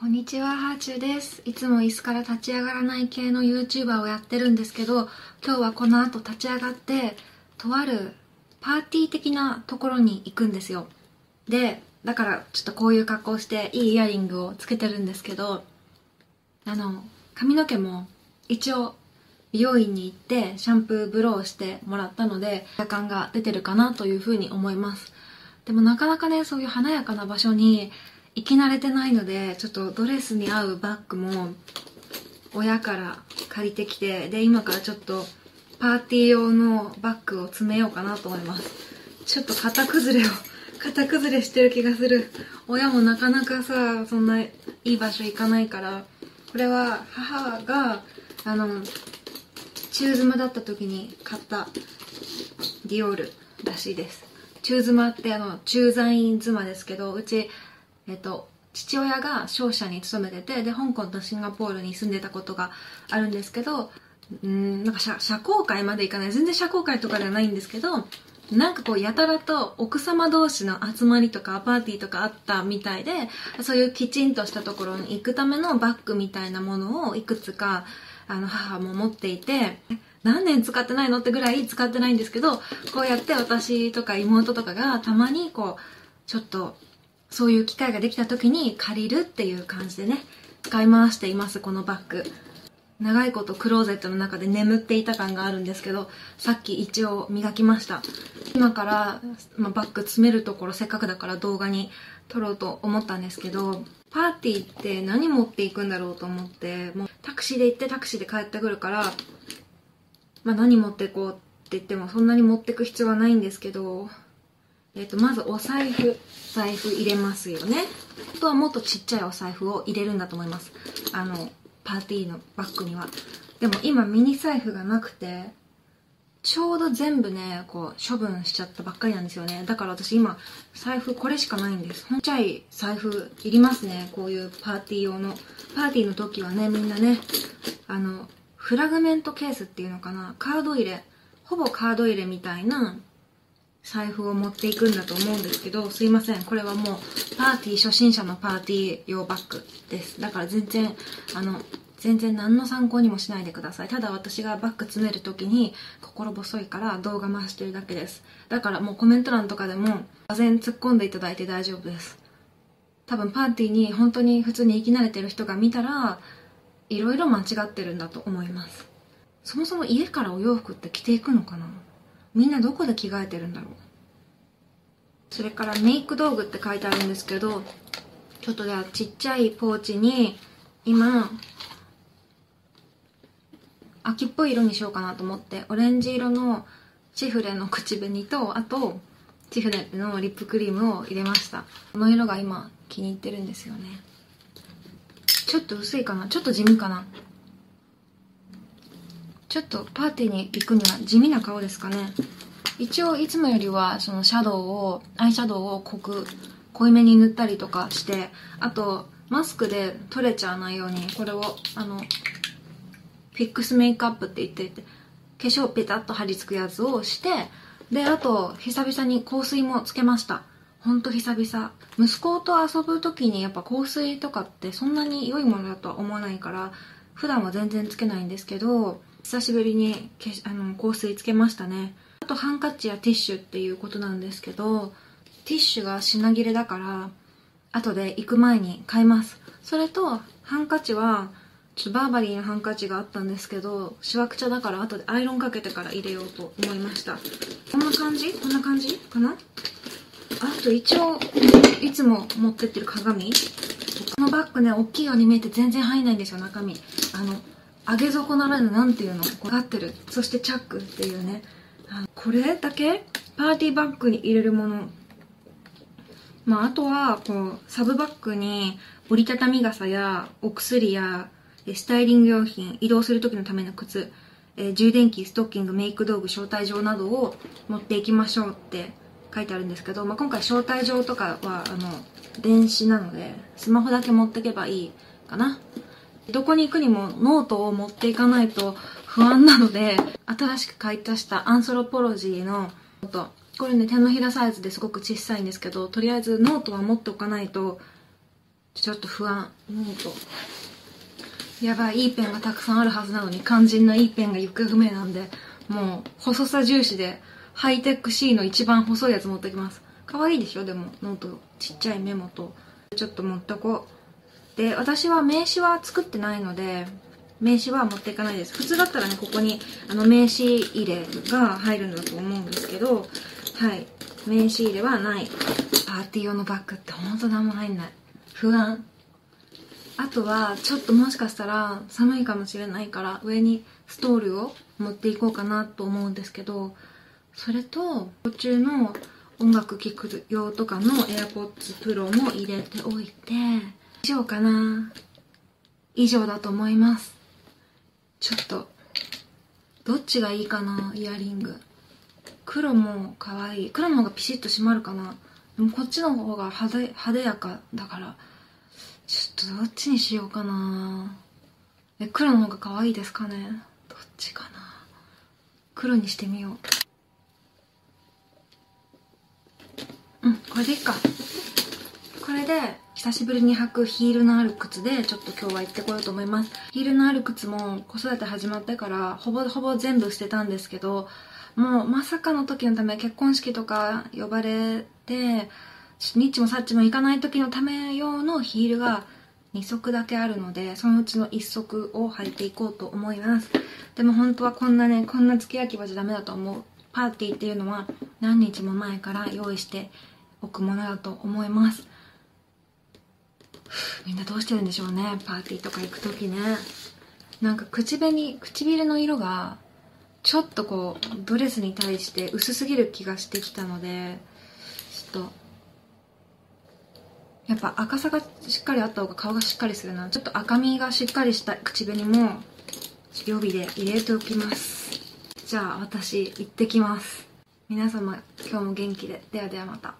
こんにちは、ハーチューです。いつも椅子から立ち上がらない系の YouTuber をやってるんですけど、今日はこの後立ち上がって、とあるパーティー的なところに行くんですよ。で、だからちょっとこういう格好していいイヤリングをつけてるんですけど、あの、髪の毛も一応美容院に行ってシャンプーブローしてもらったので、夜感が出てるかなというふうに思います。でもなかなかね、そういう華やかな場所に行き慣れてないので、ちょっとドレスに合うバッグも親から借りてきて、で、今からちょっとパーティー用のバッグを詰めようかなと思います。ちょっと型崩れを、型崩れしてる気がする。親もなかなかさ、そんないい場所行かないから、これは母が、あの、中妻だった時に買ったディオールらしいです。中妻ってあの、駐在員妻ですけど、うち、えっと、父親が商社に勤めてて、で、香港とシンガポールに住んでたことがあるんですけど、うん、なんか社社交界まで行かない。全然社交界とかではないんですけど、なんかこう、やたらと奥様同士の集まりとかパーティーとかあったみたいで、そういうきちんとしたところに行くためのバッグみたいなものをいくつか、あの、母も持っていて、何年使ってないのってぐらい使ってないんですけど、こうやって私とか妹とかがたまにこう、ちょっと、そういう機会ができた時に借りるっていう感じでね、使い回しています、このバッグ。長いことクローゼットの中で眠っていた感があるんですけど、さっき一応磨きました。今から、まあ、バッグ詰めるところせっかくだから動画に撮ろうと思ったんですけど、パーティーって何持っていくんだろうと思って、もうタクシーで行ってタクシーで帰ってくるから、まあ何持っていこうって言ってもそんなに持ってく必要はないんですけど、えっ、と、まずお財布、財布入れますよね。あとはもっとちっちゃいお財布を入れるんだと思います。あの、パーティーのバッグには。でも今ミニ財布がなくて、ちょうど全部ね、こう、処分しちゃったばっかりなんですよね。だから私今、財布これしかないんです。ほんちゃい財布いりますね。こういうパーティー用の。パーティーの時はね、みんなね、あの、フラグメントケースっていうのかな。カード入れ。ほぼカード入れみたいな財布を持っていくんだと思うんですけど、すいません。これはもう、パーティー初心者のパーティー用バッグです。だから全然、あの、全然何の参考にもしないでください。ただ私がバッグ詰めるときに心細いから動画回してるだけです。だからもうコメント欄とかでも、がぜ突っ込んでいただいて大丈夫です。多分パーティーに本当に普通に生き慣れてる人が見たら、いろいろ間違ってるんだと思います。そもそも家からお洋服って着ていくのかな？みんなどこで着替えてるんだろう？それからメイク道具って書いてあるんですけど、ちょっとじゃあちっちゃいポーチに、今、秋っぽい色にしようかなと思って、オレンジ色のチフレの口紅と、あと、チフレのリップクリームを入れました。この色が今気に入ってるんですよね。ちょっと薄いかな？ちょっと地味かな？ちょっとパーティーに行くには地味な顔ですかね。一応いつもよりはそのシャドウを、アイシャドウを濃く、濃いめに塗ったりとかして、あと、マスクで取れちゃわないように、これを、あの、フィックスメイクアップって言ってて、化粧ペタッと貼り付くやつをして、で、あと、久々に香水もつけました。ほんと久々。息子と遊ぶ時にやっぱ香水とかってそんなに良いものだとは思わないから、普段は全然つけないんですけど、久しぶりにけあの香水つけましたね。あとハンカチやティッシュっていうことなんですけど、ティッシュが品切れだから、後で行く前に買います。それと、ハンカチは、ちょっとバーバリーのハンカチがあったんですけど、しわくちゃだから後でアイロンかけてから入れようと思いました。こんな感じ？こんな感じかな？あと一応、いつも持ってってる鏡このバッグね、大きいように見えて全然入んないんですよ、中身。あの、上げ底ならぬ、なんていうの分かってる。そしてチャックっていうね。これだけパーティーバッグに入れるもの。まあ、あとは、こう、サブバッグに折りたたみ傘やお薬やスタイリング用品、移動する時のための靴、えー充電器、ストッキング、メイク道具、招待状などを持っていきましょうって書いてあるんですけど、まあ、今回招待状とかは、あの、電子なので、スマホだけ持ってけばいいかな。どこに行くにもノートを持っていかないと不安なので、新しく買い足したアンソロポロジーのノート。これね、手のひらサイズですごく小さいんですけど、とりあえずノートは持っておかないと、ちょっと不安ノート。やばいいいペンがたくさんあるはずなのに肝心ないいペンが行方不明なんでもう細さ重視でハイテック C の一番細いやつ持ってきます。可愛いでしょ？でもノートちっちゃいメモとちょっと持っとこう。で私は名刺は作ってないので名刺は持っていかないです。普通だったらねここにあの名刺入れが入るんだと思うんですけどはい。名刺入れはない。パーティー用のバッグってほんと何も入んない不安。あとはちょっともしかしたら寒いかもしれないから上にストールを持っていこうかなと思うんですけどそれと途中の音楽聴く用とかの AirPods Pro も入れておいて以上かな。以上だと思います。ちょっとどっちがいいかなイヤリング。黒も可愛い。黒の方がピシッと締まるかな。でもこっちの方が派手派手やかだから。ちょっとどっちにしようかな。え黒の方が可愛いですかね。どっちかな。黒にしてみよう。うんこれでいいか。これで久しぶりに履くヒールのある靴でちょっと今日は行ってこようと思います。ヒールのある靴も子育て始まってからほぼほぼ全部捨てたんですけどもうまさかの時のため結婚式とか呼ばれてニッチもサッチも行かない時のため用のヒールが2足だけあるのでそのうちの1足を履いていこうと思います。でも本当はこんなねこんな付け焼き場じゃダメだと思う。パーティーっていうのは何日も前から用意しておくものだと思います。みんなどうしてるんでしょうねパーティーとか行く時ね。なんか口紅唇の色がちょっとこうドレスに対して薄すぎる気がしてきたのでちょっとやっぱ赤さがしっかりあった方が顔がしっかりするな。ちょっと赤みがしっかりした口紅も予備で入れておきます。じゃあ私行ってきます。皆様今日も元気で。ではではまた。